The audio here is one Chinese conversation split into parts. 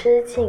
之境。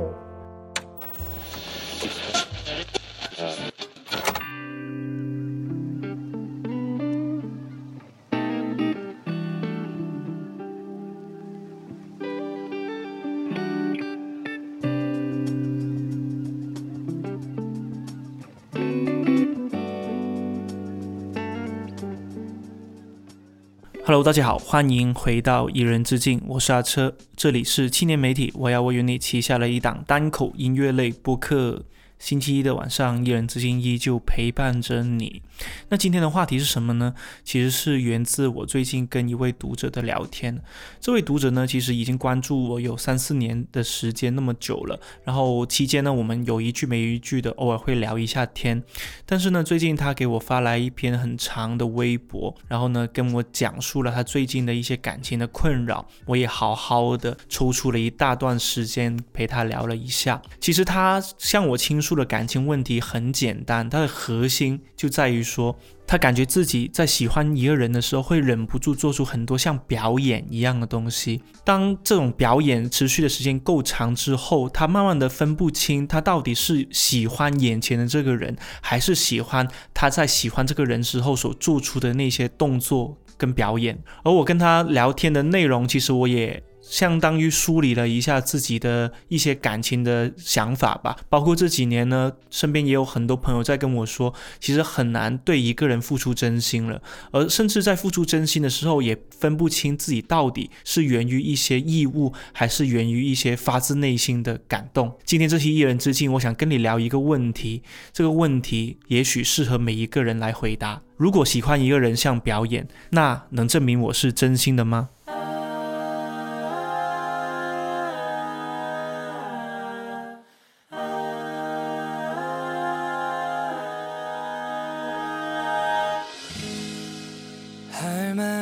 大家好，欢迎回到一人之境，我是阿车，这里是青年媒体，我要我与你旗下的一档单口音乐类播客。星期一的晚上，一人之境依旧陪伴着你。那今天的话题是什么呢？其实是源自我最近跟一位读者的聊天。这位读者呢，其实已经关注我有三四年的时间，那么久了。然后期间呢，我们有一句没一句的，偶尔会聊一下天。但是呢，最近他给我发来一篇很长的微博，然后呢，跟我讲述了他最近的一些感情的困扰。我也好好的抽出了一大段时间陪他聊了一下。其实他向我倾诉。的感情问题很简单，它的核心就在于说，他感觉自己在喜欢一个人的时候，会忍不住做出很多像表演一样的东西。当这种表演持续的时间够长之后，他慢慢的分不清他到底是喜欢眼前的这个人，还是喜欢他在喜欢这个人时候所做出的那些动作跟表演。而我跟他聊天的内容，其实我也。相当于梳理了一下自己的一些感情的想法吧，包括这几年呢，身边也有很多朋友在跟我说，其实很难对一个人付出真心了，而甚至在付出真心的时候，也分不清自己到底是源于一些义务，还是源于一些发自内心的感动。今天这期一人之境，我想跟你聊一个问题，这个问题也许适合每一个人来回答。如果喜欢一个人像表演，那能证明我是真心的吗？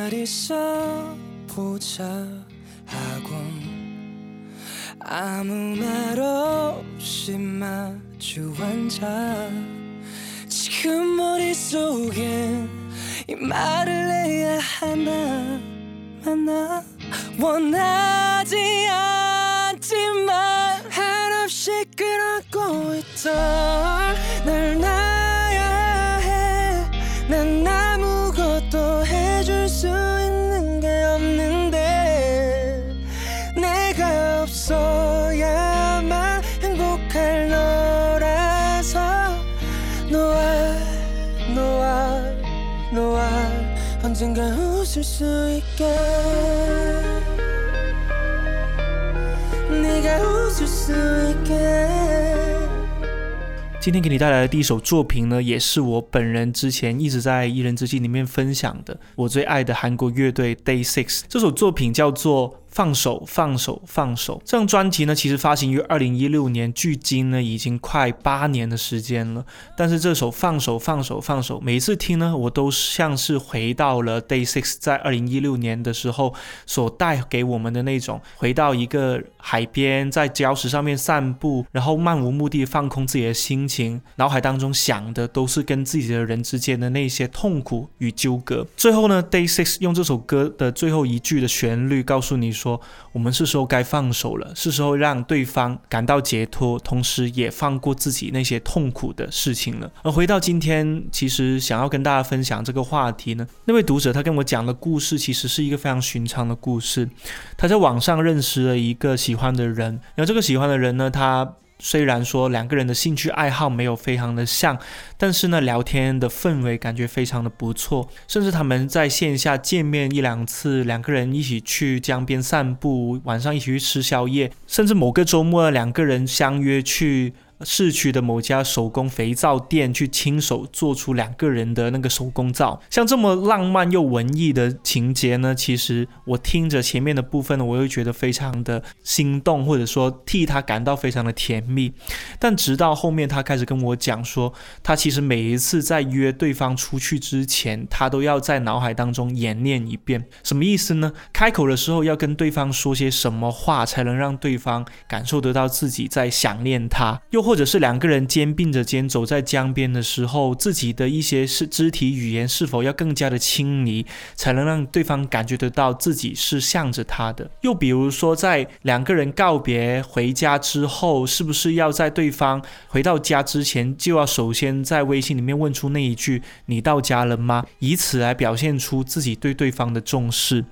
잘 있어 보자 하고 아무 말 없이 마주 앉아 지금 머릿속엔 이 말을 해야 하나 만나? 원하지 않지만 한없이 끌어고 있던 今天给你带来的第一首作品呢，也是我本人之前一直在《一人之境》里面分享的，我最爱的韩国乐队 Day Six。这首作品叫做。放手，放手，放手。这张专辑呢，其实发行于二零一六年，距今呢已经快八年的时间了。但是这首《放手，放手，放手》，每一次听呢，我都像是回到了 Day Six 在二零一六年的时候所带给我们的那种，回到一个海边，在礁石上面散步，然后漫无目的放空自己的心情，脑海当中想的都是跟自己的人之间的那些痛苦与纠葛。最后呢，Day Six 用这首歌的最后一句的旋律告诉你说。说我们是时候该放手了，是时候让对方感到解脱，同时也放过自己那些痛苦的事情了。而回到今天，其实想要跟大家分享这个话题呢，那位读者他跟我讲的故事，其实是一个非常寻常的故事。他在网上认识了一个喜欢的人，然后这个喜欢的人呢，他。虽然说两个人的兴趣爱好没有非常的像，但是呢，聊天的氛围感觉非常的不错，甚至他们在线下见面一两次，两个人一起去江边散步，晚上一起去吃宵夜，甚至某个周末两个人相约去。市区的某家手工肥皂店去亲手做出两个人的那个手工皂，像这么浪漫又文艺的情节呢？其实我听着前面的部分呢，我又觉得非常的心动，或者说替他感到非常的甜蜜。但直到后面他开始跟我讲说，他其实每一次在约对方出去之前，他都要在脑海当中演练一遍，什么意思呢？开口的时候要跟对方说些什么话，才能让对方感受得到自己在想念他，又。或者是两个人肩并着肩走在江边的时候，自己的一些是肢体语言是否要更加的亲昵，才能让对方感觉得到自己是向着他的？又比如说，在两个人告别回家之后，是不是要在对方回到家之前，就要首先在微信里面问出那一句“你到家了吗”，以此来表现出自己对对方的重视？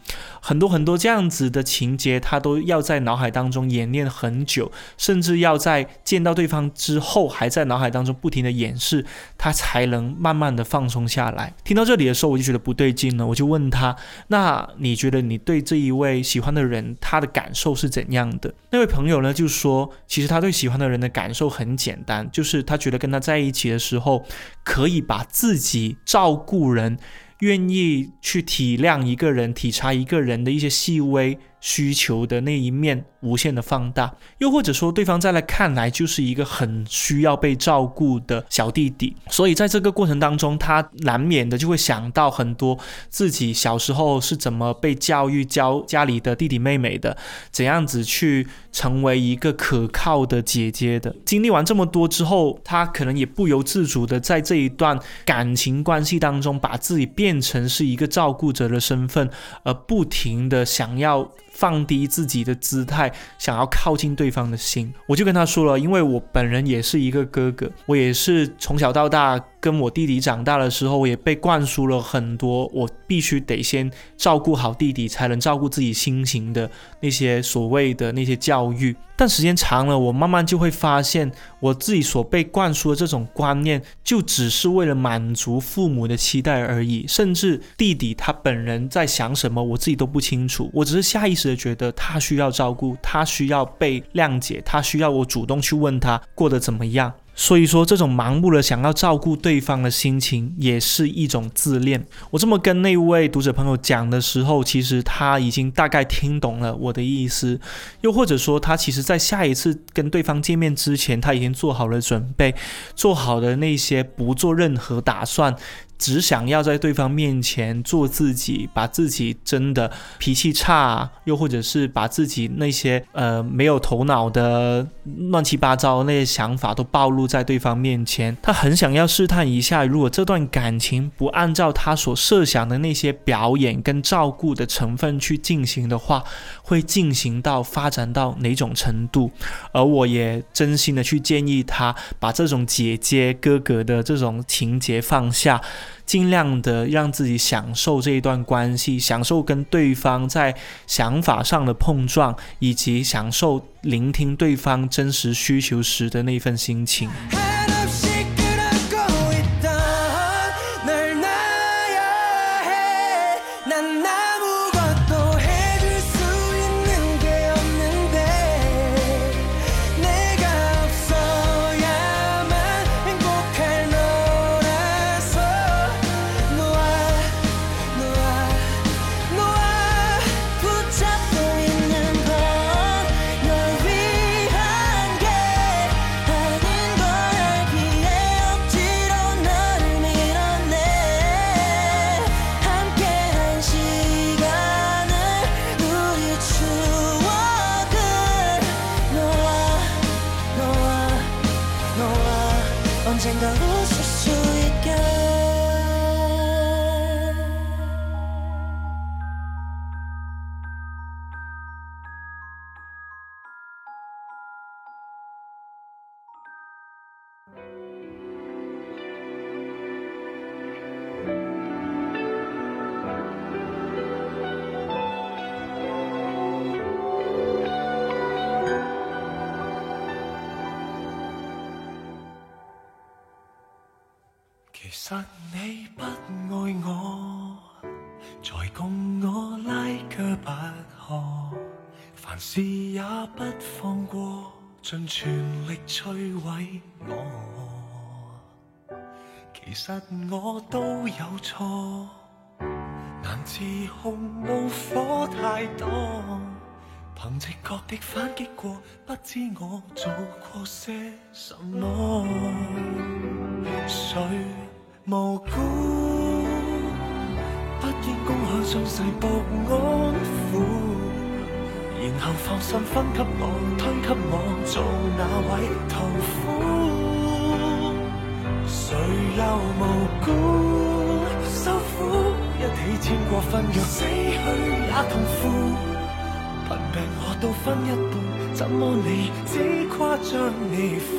很多很多这样子的情节，他都要在脑海当中演练很久，甚至要在见到对方之后，还在脑海当中不停的演示，他才能慢慢的放松下来。听到这里的时候，我就觉得不对劲了，我就问他：“那你觉得你对这一位喜欢的人，他的感受是怎样的？”那位朋友呢，就说：“其实他对喜欢的人的感受很简单，就是他觉得跟他在一起的时候，可以把自己照顾人。”愿意去体谅一个人、体察一个人的一些细微需求的那一面。无限的放大，又或者说对方在来看来就是一个很需要被照顾的小弟弟，所以在这个过程当中，他难免的就会想到很多自己小时候是怎么被教育教家里的弟弟妹妹的，怎样子去成为一个可靠的姐姐的。经历完这么多之后，他可能也不由自主的在这一段感情关系当中，把自己变成是一个照顾者的身份，而不停的想要。放低自己的姿态，想要靠近对方的心，我就跟他说了，因为我本人也是一个哥哥，我也是从小到大。跟我弟弟长大的时候，也被灌输了很多，我必须得先照顾好弟弟，才能照顾自己心情的那些所谓的那些教育。但时间长了，我慢慢就会发现，我自己所被灌输的这种观念，就只是为了满足父母的期待而已。甚至弟弟他本人在想什么，我自己都不清楚。我只是下意识的觉得他需要照顾，他需要被谅解，他需要我主动去问他过得怎么样。所以说，这种盲目的想要照顾对方的心情，也是一种自恋。我这么跟那位读者朋友讲的时候，其实他已经大概听懂了我的意思，又或者说，他其实在下一次跟对方见面之前，他已经做好了准备，做好了那些不做任何打算。只想要在对方面前做自己，把自己真的脾气差，又或者是把自己那些呃没有头脑的乱七八糟那些想法都暴露在对方面前。他很想要试探一下，如果这段感情不按照他所设想的那些表演跟照顾的成分去进行的话，会进行到发展到哪种程度？而我也真心的去建议他，把这种姐姐哥哥的这种情节放下。尽量的让自己享受这一段关系，享受跟对方在想法上的碰撞，以及享受聆听对方真实需求时的那份心情。尽全力摧毁我。其实我都有错，难自控，怒火太多，凭直觉的反击过，不知我做过些什么，谁？无辜，不应公开伤势博安抚。然後放心分給我，推給我做那位屠夫。誰又無辜受苦？一起簽過婚约，死去也痛苦。貧病我都分一半，怎麼你只誇張你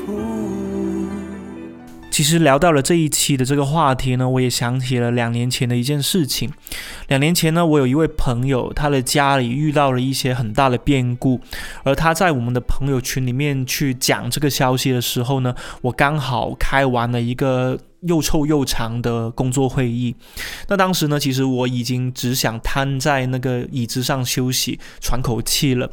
苦？其实聊到了这一期的这个话题呢，我也想起了两年前的一件事情。两年前呢，我有一位朋友，他的家里遇到了一些很大的变故，而他在我们的朋友群里面去讲这个消息的时候呢，我刚好开完了一个又臭又长的工作会议。那当时呢，其实我已经只想瘫在那个椅子上休息，喘口气了。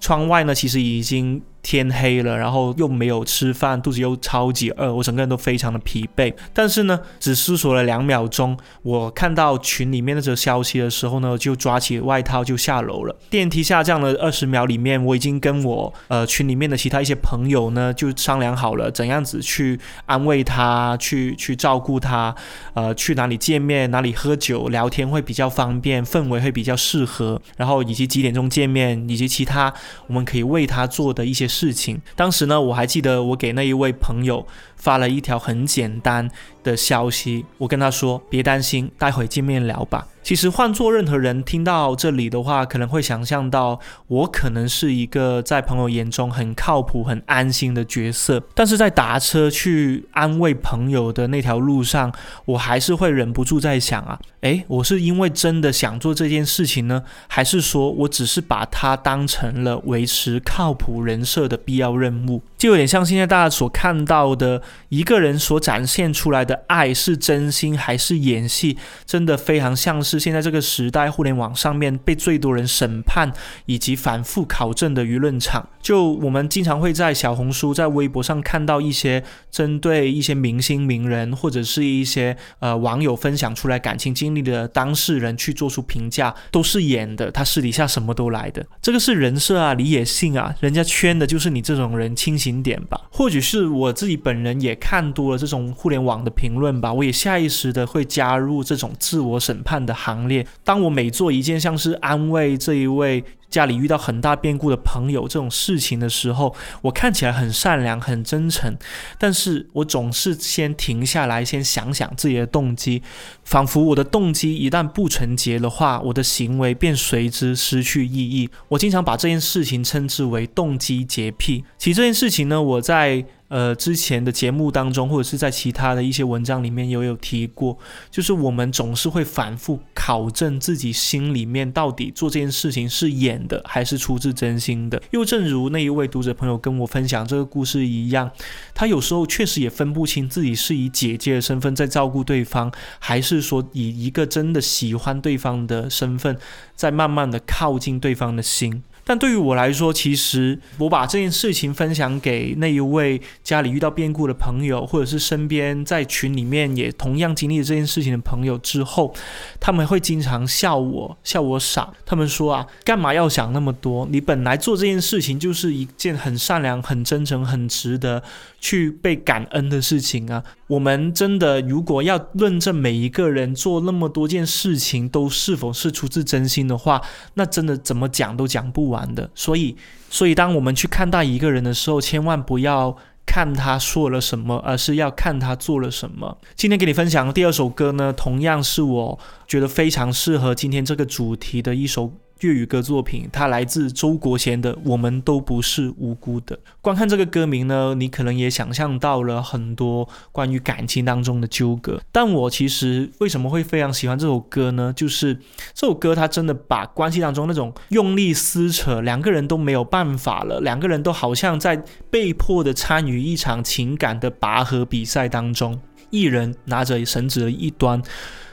窗外呢，其实已经天黑了，然后又没有吃饭，肚子又超级饿，我整个人都非常的疲惫。但是呢，只思索了两秒钟，我看到群里面的這個消息的时候呢，就抓起外套就下楼了。电梯下降了二十秒里面，我已经跟我呃群里面的其他一些朋友呢，就商量好了怎样子去安慰他，去去照顾他，呃，去哪里见面，哪里喝酒聊天会比较方便，氛围会比较适合，然后以及几点钟见面，以及其他我们可以为他做的一些。事情，当时呢，我还记得我给那一位朋友发了一条很简单的消息，我跟他说别担心，待会见面聊吧。”其实换做任何人听到这里的话，可能会想象到我可能是一个在朋友眼中很靠谱、很安心的角色，但是在打车去安慰朋友的那条路上，我还是会忍不住在想啊，誒，我是因为真的想做这件事情呢，还是说我只是把它当成了维持靠谱人设的必要任务？就有点像现在大家所看到的，一个人所展现出来的爱是真心还是演戏，真的非常像是现在这个时代互联网上面被最多人审判以及反复考证的舆论场。就我们经常会在小红书、在微博上看到一些针对一些明星名人或者是一些呃网友分享出来感情经历的当事人去做出评价，都是演的，他私底下什么都来的，这个是人设啊，你也信啊？人家圈的就是你这种人，清醒。点吧，或许是我自己本人也看多了这种互联网的评论吧，我也下意识的会加入这种自我审判的行列。当我每做一件像是安慰这一位家里遇到很大变故的朋友这种事情的时候，我看起来很善良、很真诚，但是我总是先停下来，先想想自己的动机，仿佛我的动机一旦不纯洁的话，我的行为便随之失去意义。我经常把这件事情称之为动机洁癖。其实这件事情呢，我在。呃，之前的节目当中，或者是在其他的一些文章里面，也有提过，就是我们总是会反复考证自己心里面到底做这件事情是演的，还是出自真心的。又正如那一位读者朋友跟我分享这个故事一样，他有时候确实也分不清自己是以姐姐的身份在照顾对方，还是说以一个真的喜欢对方的身份，在慢慢的靠近对方的心。但对于我来说，其实我把这件事情分享给那一位家里遇到变故的朋友，或者是身边在群里面也同样经历这件事情的朋友之后，他们会经常笑我，笑我傻。他们说啊，干嘛要想那么多？你本来做这件事情就是一件很善良、很真诚、很值得去被感恩的事情啊。我们真的如果要论证每一个人做那么多件事情都是否是出自真心的话，那真的怎么讲都讲不完。的，所以，所以当我们去看待一个人的时候，千万不要看他说了什么，而是要看他做了什么。今天给你分享的第二首歌呢，同样是我觉得非常适合今天这个主题的一首。粤语歌作品，它来自周国贤的《我们都不是无辜的》。观看这个歌名呢，你可能也想象到了很多关于感情当中的纠葛。但我其实为什么会非常喜欢这首歌呢？就是这首歌它真的把关系当中那种用力撕扯，两个人都没有办法了，两个人都好像在被迫的参与一场情感的拔河比赛当中，一人拿着绳子的一端，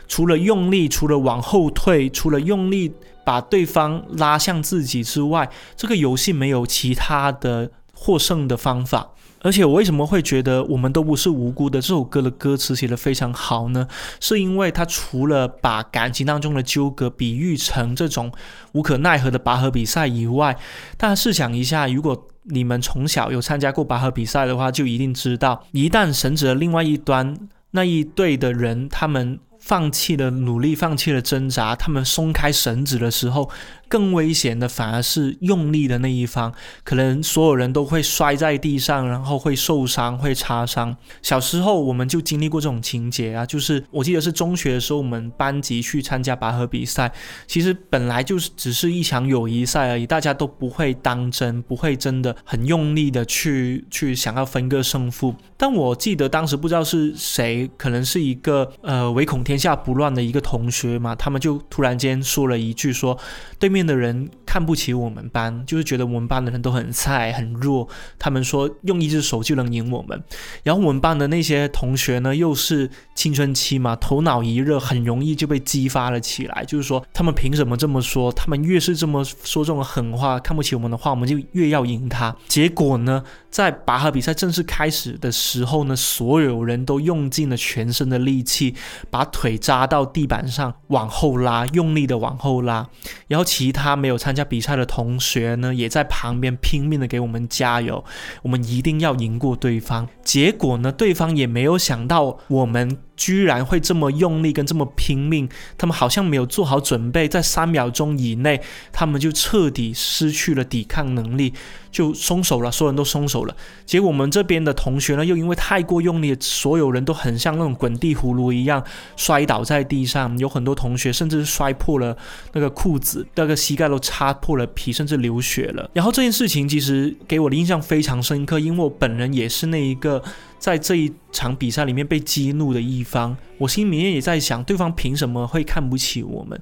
除了用力，除了往后退，除了用力。把对方拉向自己之外，这个游戏没有其他的获胜的方法。而且我为什么会觉得我们都不是无辜的？这首歌的歌词写得非常好呢？是因为它除了把感情当中的纠葛比喻成这种无可奈何的拔河比赛以外，大家试想一下，如果你们从小有参加过拔河比赛的话，就一定知道，一旦绳子的另外一端那一队的人，他们。放弃了努力，放弃了挣扎，他们松开绳子的时候，更危险的反而是用力的那一方，可能所有人都会摔在地上，然后会受伤、会擦伤。小时候我们就经历过这种情节啊，就是我记得是中学的时候，我们班级去参加拔河比赛，其实本来就是只是一场友谊赛而已，大家都不会当真，不会真的很用力的去去想要分个胜负。但我记得当时不知道是谁，可能是一个呃唯恐天下不乱的一个同学嘛，他们就突然间说了一句说，对面面的人看不起我们班，就是觉得我们班的人都很菜很弱，他们说用一只手就能赢我们。然后我们班的那些同学呢，又是青春期嘛，头脑一热，很容易就被激发了起来，就是说他们凭什么这么说？他们越是这么说这种狠话，看不起我们的话，我们就越要赢他。结果呢，在拔河比赛正式开始的时候呢，所有人都用尽了全身的力气，把腿扎到地板上，往后拉，用力的往后拉。然后其其他没有参加比赛的同学呢，也在旁边拼命的给我们加油，我们一定要赢过对方。结果呢，对方也没有想到我们。居然会这么用力跟这么拼命，他们好像没有做好准备，在三秒钟以内，他们就彻底失去了抵抗能力，就松手了，所有人都松手了。结果我们这边的同学呢，又因为太过用力，所有人都很像那种滚地葫芦一样摔倒在地上，有很多同学甚至摔破了那个裤子，那个膝盖都擦破了皮，甚至流血了。然后这件事情其实给我的印象非常深刻，因为我本人也是那一个。在这一场比赛里面被激怒的一方，我心里面也在想，对方凭什么会看不起我们？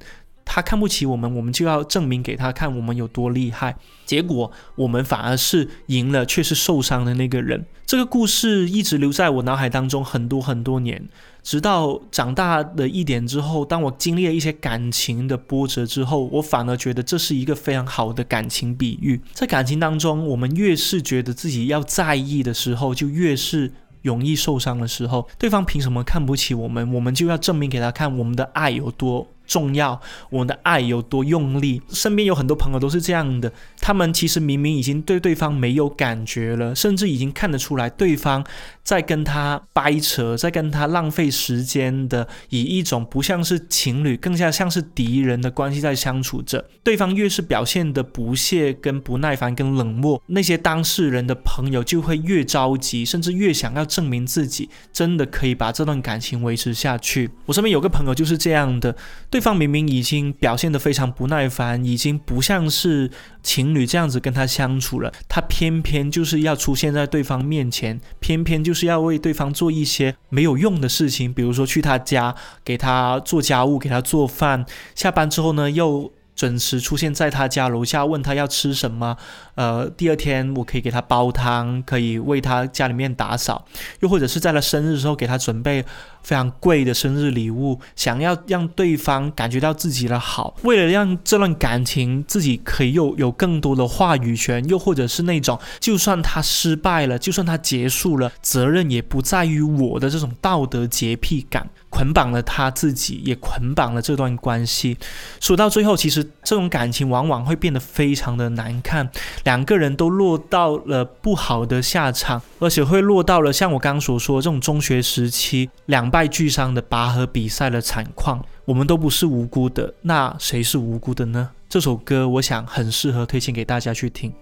他看不起我们，我们就要证明给他看我们有多厉害。结果我们反而是赢了，却是受伤的那个人。这个故事一直留在我脑海当中很多很多年，直到长大的一点之后，当我经历了一些感情的波折之后，我反而觉得这是一个非常好的感情比喻。在感情当中，我们越是觉得自己要在意的时候，就越是。容易受伤的时候，对方凭什么看不起我们？我们就要证明给他看，我们的爱有多。重要，我们的爱有多用力？身边有很多朋友都是这样的，他们其实明明已经对对方没有感觉了，甚至已经看得出来对方在跟他掰扯，在跟他浪费时间的，以一种不像是情侣，更加像是敌人的关系在相处着。对方越是表现的不屑、跟不耐烦、跟冷漠，那些当事人的朋友就会越着急，甚至越想要证明自己真的可以把这段感情维持下去。我身边有个朋友就是这样的。对方明明已经表现得非常不耐烦，已经不像是情侣这样子跟他相处了，他偏偏就是要出现在对方面前，偏偏就是要为对方做一些没有用的事情，比如说去他家给他做家务，给他做饭，下班之后呢又准时出现在他家楼下，问他要吃什么。呃，第二天我可以给他煲汤，可以为他家里面打扫，又或者是在他生日的时候给他准备非常贵的生日礼物，想要让对方感觉到自己的好，为了让这段感情自己可以有有更多的话语权，又或者是那种就算他失败了，就算他结束了，责任也不在于我的这种道德洁癖感，捆绑了他自己，也捆绑了这段关系。说到最后，其实这种感情往往会变得非常的难看。两个人都落到了不好的下场，而且会落到了像我刚刚所说这种中学时期两败俱伤的拔河比赛的惨况。我们都不是无辜的，那谁是无辜的呢？这首歌我想很适合推荐给大家去听。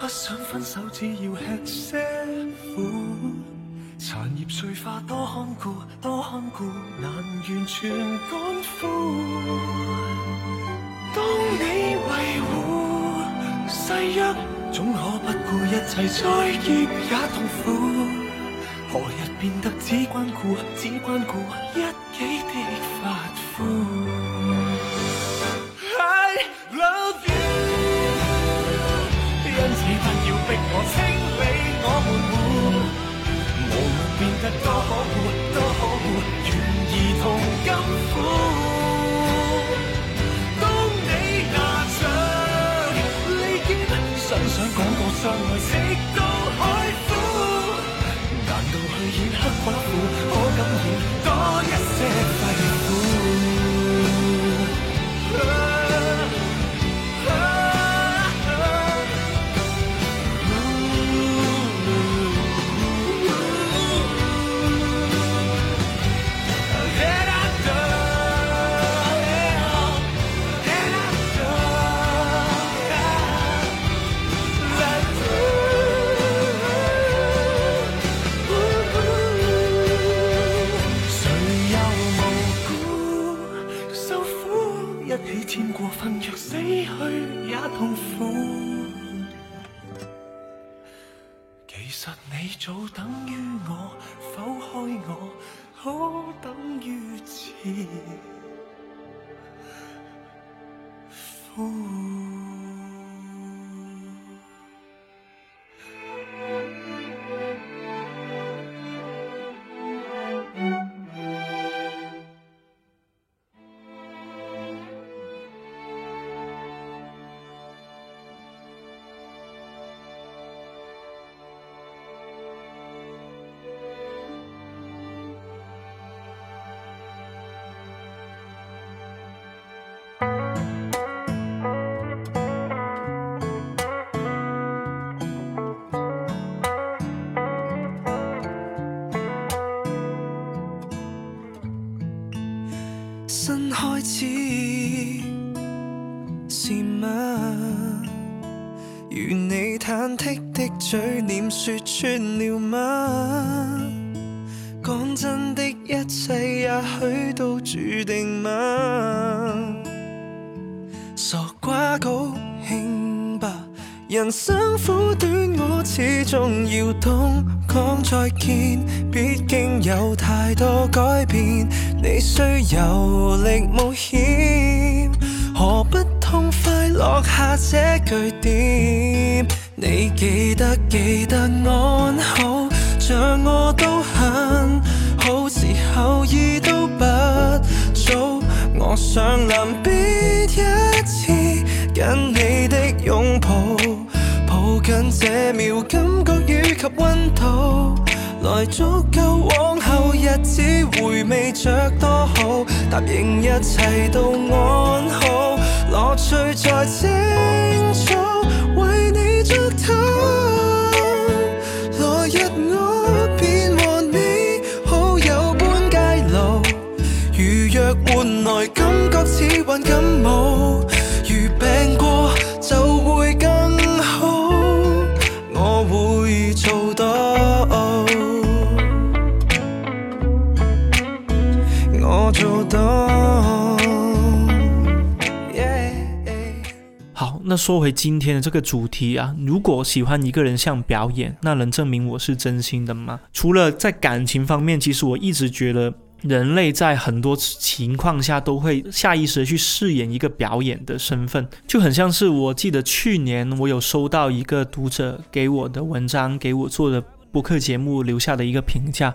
不想分手，只要吃些苦。残叶碎花多看顾，多看顾，难完全干枯。当你维护誓约，总可不顾一切，再劫也痛苦。何日变得只关顾，只关顾一己的发肤？I love you，因此不要逼我清理我门户，无论变得多可恶，多可恶，愿意同甘苦。当你拿著你，想想讲过相爱開始是嗎？如你忐忑的嘴臉說穿了嗎？講真的一切也許都注定嗎？傻瓜高興吧，人生苦短，我始終要懂講再見，畢竟有太多改變，你需游历冒险，何不痛快落下这句点？你记得记得安好，像我都很好，时候已都不早，我想临别一次跟你的拥抱，抱紧这秒感觉以及温度，来足够往日子回味着多好，答应一切都安好，乐趣在清早为你祝禱。说回今天的这个主题啊，如果喜欢一个人像表演，那能证明我是真心的吗？除了在感情方面，其实我一直觉得。人类在很多情况下都会下意识的去饰演一个表演的身份，就很像是我记得去年我有收到一个读者给我的文章，给我做的播客节目留下的一个评价。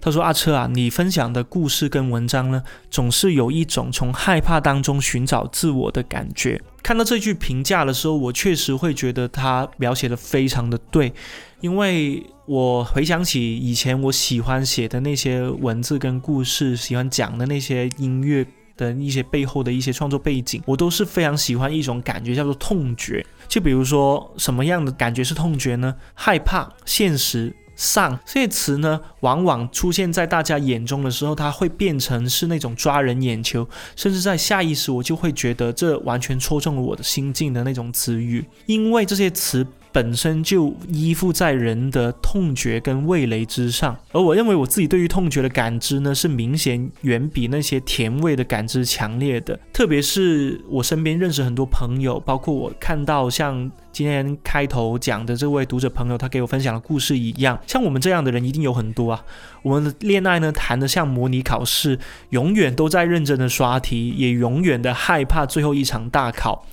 他说：“阿车啊，你分享的故事跟文章呢，总是有一种从害怕当中寻找自我的感觉。”看到这句评价的时候，我确实会觉得他描写的非常的对，因为我回想起以前我喜欢写的那些文字跟故事，喜欢讲的那些音乐的一些背后的一些创作背景，我都是非常喜欢一种感觉，叫做痛觉。就比如说什么样的感觉是痛觉呢？害怕、现实。上这些词呢，往往出现在大家眼中的时候，它会变成是那种抓人眼球，甚至在下意识我就会觉得这完全戳中了我的心境的那种词语，因为这些词本身就依附在人的痛觉跟味蕾之上，而我认为我自己对于痛觉的感知呢，是明显远比那些甜味的感知强烈的，特别是我身边认识很多朋友，包括我看到像。今天开头讲的这位读者朋友，他给我分享的故事一样，像我们这样的人一定有很多啊。我们的恋爱呢，谈得像模拟考试，永远都在认真的刷题，也永远的害怕最后一场大考。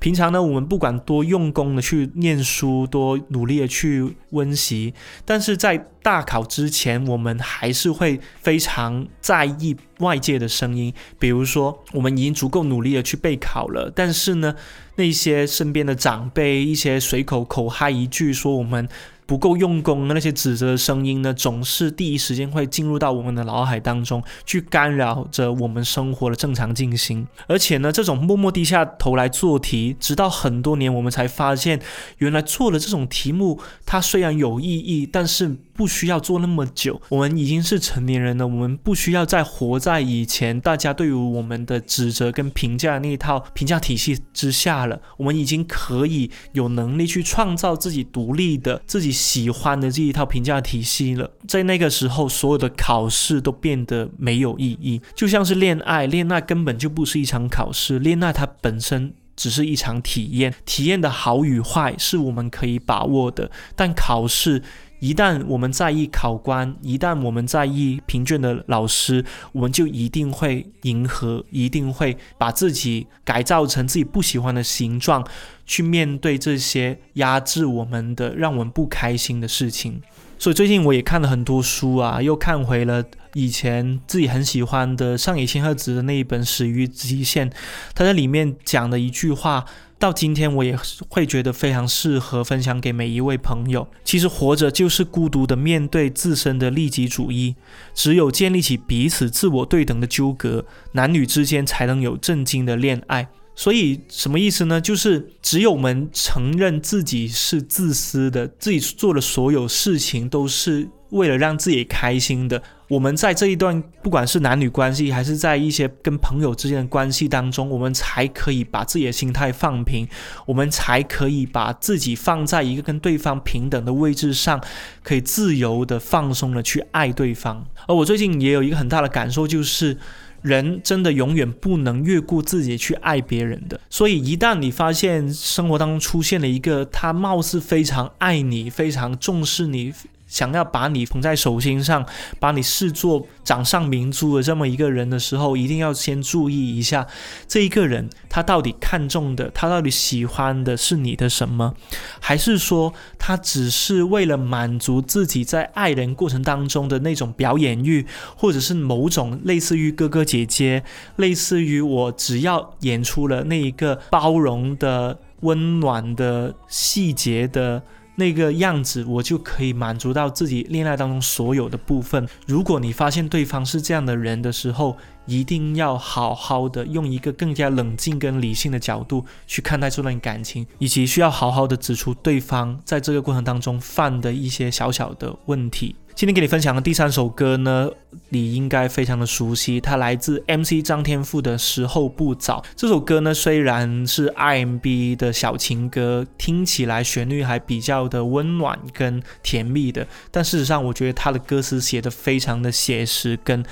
平常呢，我们不管多用功的去念书，多努力的去温习，但是在大考之前，我们还是会非常在意外界的声音。比如说，我们已经足够努力的去备考了，但是呢，那些身边的长辈一些随口口嗨一句说我们不够用功的那些指责的声音呢，总是第一时间会进入到我们的脑海当中，去干扰着我们生活的正常进行。而且呢，这种默默低下头来做题，直到很多年我们才发现，原来做了这种题目，它虽然有意义，但是不需要做那么久。我们已经是成年人了，我们不需要再活在以前大家对于我们的指责跟评价那一套评价体系之下了。我们已经可以有能力去创造自己独立的、自己喜欢的这一套评价体系了。在那个时候，所有的考试都变得没有意义，就像是恋爱，恋爱根本就不是一场考试，恋爱它本身。只是一场体验，体验的好与坏是我们可以把握的，但考试一旦我们在意考官，一旦我们在意评卷的老师，我们就一定会迎合，一定会把自己改造成自己不喜欢的形状，去面对这些压制我们的、让我们不开心的事情。所以最近我也看了很多书啊，又看回了以前自己很喜欢的上野千鹤子的那一本《始于极限》，他在里面讲的一句话，到今天我也会觉得非常适合分享给每一位朋友。其实活着就是孤独的面对自身的利己主义，只有建立起彼此自我对等的纠葛，男女之间才能有正经的恋爱。所以什么意思呢？就是只有我们承认自己是自私的，自己做的所有事情都是为了让自己开心的。我们在这一段不管是男女关系，还是在一些跟朋友之间的关系当中，我们才可以把自己的心态放平，我们才可以把自己放在一个跟对方平等的位置上，可以自由的、放松的去爱对方。而我最近也有一个很大的感受，就是。人真的永远不能越过自己去爱别人的，所以一旦你发现生活当中出现了一个他貌似非常爱你、非常重视你。想要把你捧在手心上，把你视作掌上明珠的这么一个人的时候，一定要先注意一下这一个人，他到底看重的，他到底喜欢的是你的什么，还是说他只是为了满足自己在爱人过程当中的那种表演欲，或者是某种类似于哥哥姐姐，类似于我只要演出了那一个包容的、温暖的、细节的。那个样子，我就可以满足到自己恋爱当中所有的部分。如果你发现对方是这样的人的时候，一定要好好的用一个更加冷静跟理性的角度去看待这段感情，以及需要好好的指出对方在这个过程当中犯的一些小小的问题。今天给你分享的第三首歌呢，你应该非常的熟悉，它来自 MC 张天赋的《时候不早》。这首歌呢，虽然是 RMB 的小情歌，听起来旋律还比较的温暖跟甜蜜的，但事实上，我觉得它的歌词写的非常的写实跟。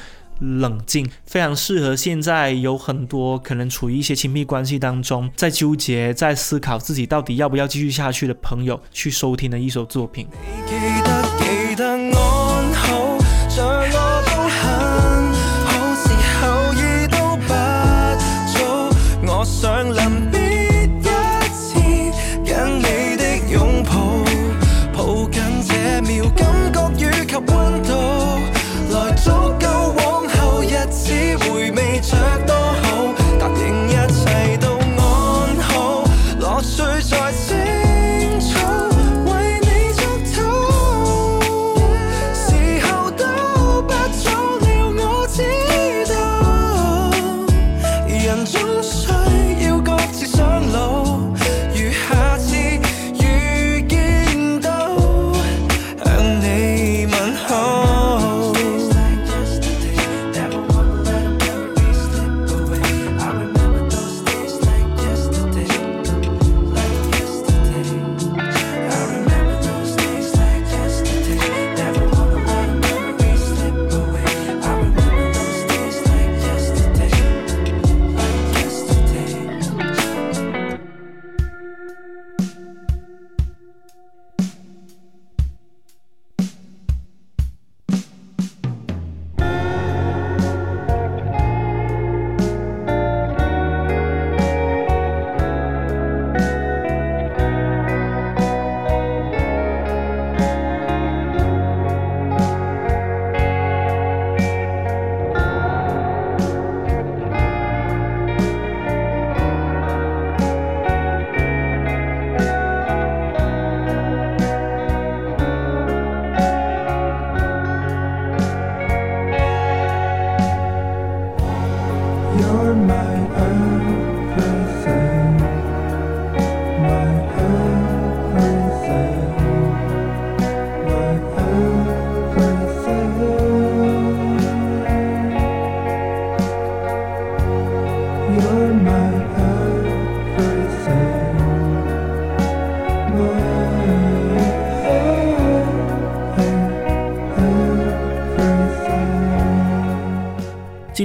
冷静，非常适合现在有很多可能处于一些亲密关系当中，在纠结、在思考自己到底要不要继续下去的朋友去收听的一首作品。记得记得我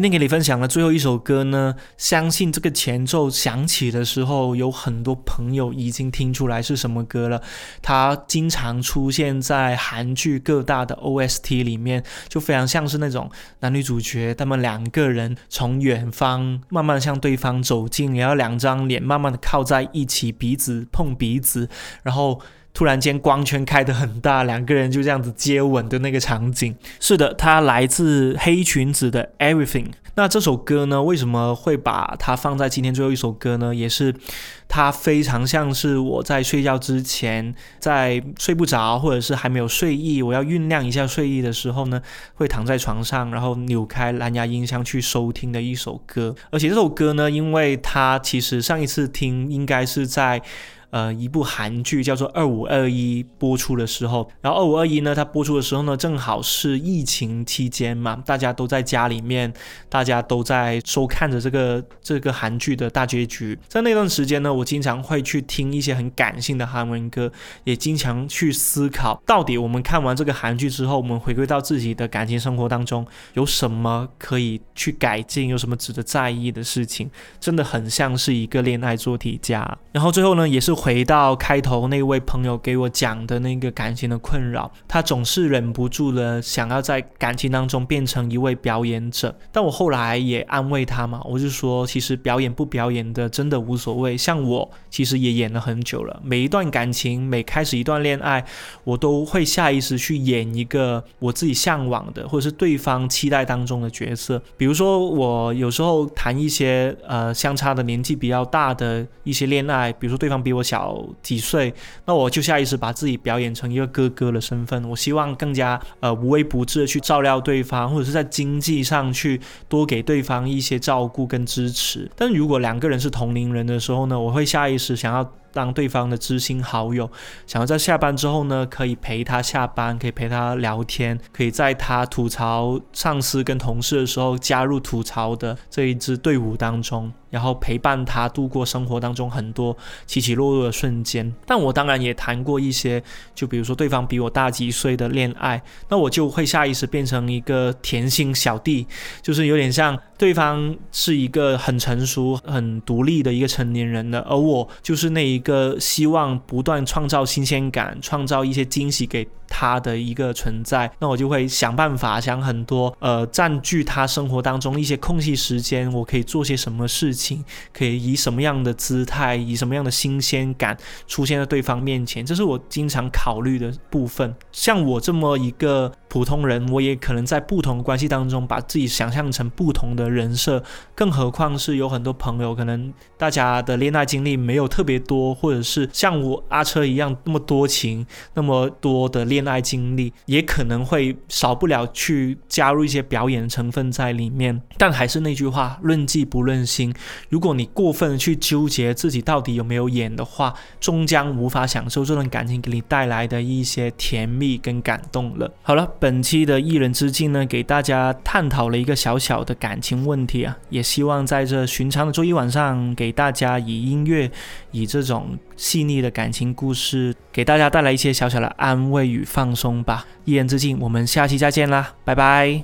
今天给你分享的最后一首歌呢，相信这个前奏响起的时候，有很多朋友已经听出来是什么歌了。它经常出现在韩剧各大的 OST 里面，就非常像是那种男女主角他们两个人从远方慢慢向对方走近，然后两张脸慢慢的靠在一起，鼻子碰鼻子，然后。突然间光圈开得很大，两个人就这样子接吻的那个场景。是的，它来自黑裙子的 Everything。那这首歌呢，为什么会把它放在今天最后一首歌呢？也是它非常像是我在睡觉之前，在睡不着或者是还没有睡意，我要酝酿一下睡意的时候呢，会躺在床上，然后扭开蓝牙音箱去收听的一首歌。而且这首歌呢，因为它其实上一次听应该是在。呃，一部韩剧叫做《二五二一》播出的时候，然后《二五二一》呢，它播出的时候呢，正好是疫情期间嘛，大家都在家里面，大家都在收看着这个这个韩剧的大结局。在那段时间呢，我经常会去听一些很感性的韩文歌，也经常去思考，到底我们看完这个韩剧之后，我们回归到自己的感情生活当中，有什么可以去改进，有什么值得在意的事情，真的很像是一个恋爱做题家。然后最后呢，也是。回到开头那位朋友给我讲的那个感情的困扰，他总是忍不住的想要在感情当中变成一位表演者。但我后来也安慰他嘛，我就说其实表演不表演的真的无所谓。像我其实也演了很久了，每一段感情，每开始一段恋爱，我都会下意识去演一个我自己向往的或者是对方期待当中的角色。比如说我有时候谈一些呃相差的年纪比较大的一些恋爱，比如说对方比我小。小几岁，那我就下意识把自己表演成一个哥哥的身份。我希望更加呃无微不至的去照料对方，或者是在经济上去多给对方一些照顾跟支持。但如果两个人是同龄人的时候呢，我会下意识想要。当对方的知心好友，想要在下班之后呢，可以陪他下班，可以陪他聊天，可以在他吐槽上司跟同事的时候加入吐槽的这一支队伍当中，然后陪伴他度过生活当中很多起起落落的瞬间。但我当然也谈过一些，就比如说对方比我大几岁的恋爱，那我就会下意识变成一个甜心小弟，就是有点像对方是一个很成熟、很独立的一个成年人了，而我就是那一。个希望不断创造新鲜感，创造一些惊喜给他的一个存在，那我就会想办法想很多，呃，占据他生活当中一些空隙时间，我可以做些什么事情，可以以什么样的姿态，以什么样的新鲜感出现在对方面前，这是我经常考虑的部分。像我这么一个普通人，我也可能在不同关系当中把自己想象成不同的人设，更何况是有很多朋友，可能大家的恋爱经历没有特别多。或者是像我阿车一样那么多情，那么多的恋爱经历，也可能会少不了去加入一些表演成分在里面。但还是那句话，论技不论心。如果你过分去纠结自己到底有没有演的话，终将无法享受这段感情给你带来的一些甜蜜跟感动了。好了，本期的一人之境呢，给大家探讨了一个小小的感情问题啊，也希望在这寻常的周一晚上，给大家以音乐，以这种。细腻的感情故事，给大家带来一些小小的安慰与放松吧。一人之境，我们下期再见啦，拜拜。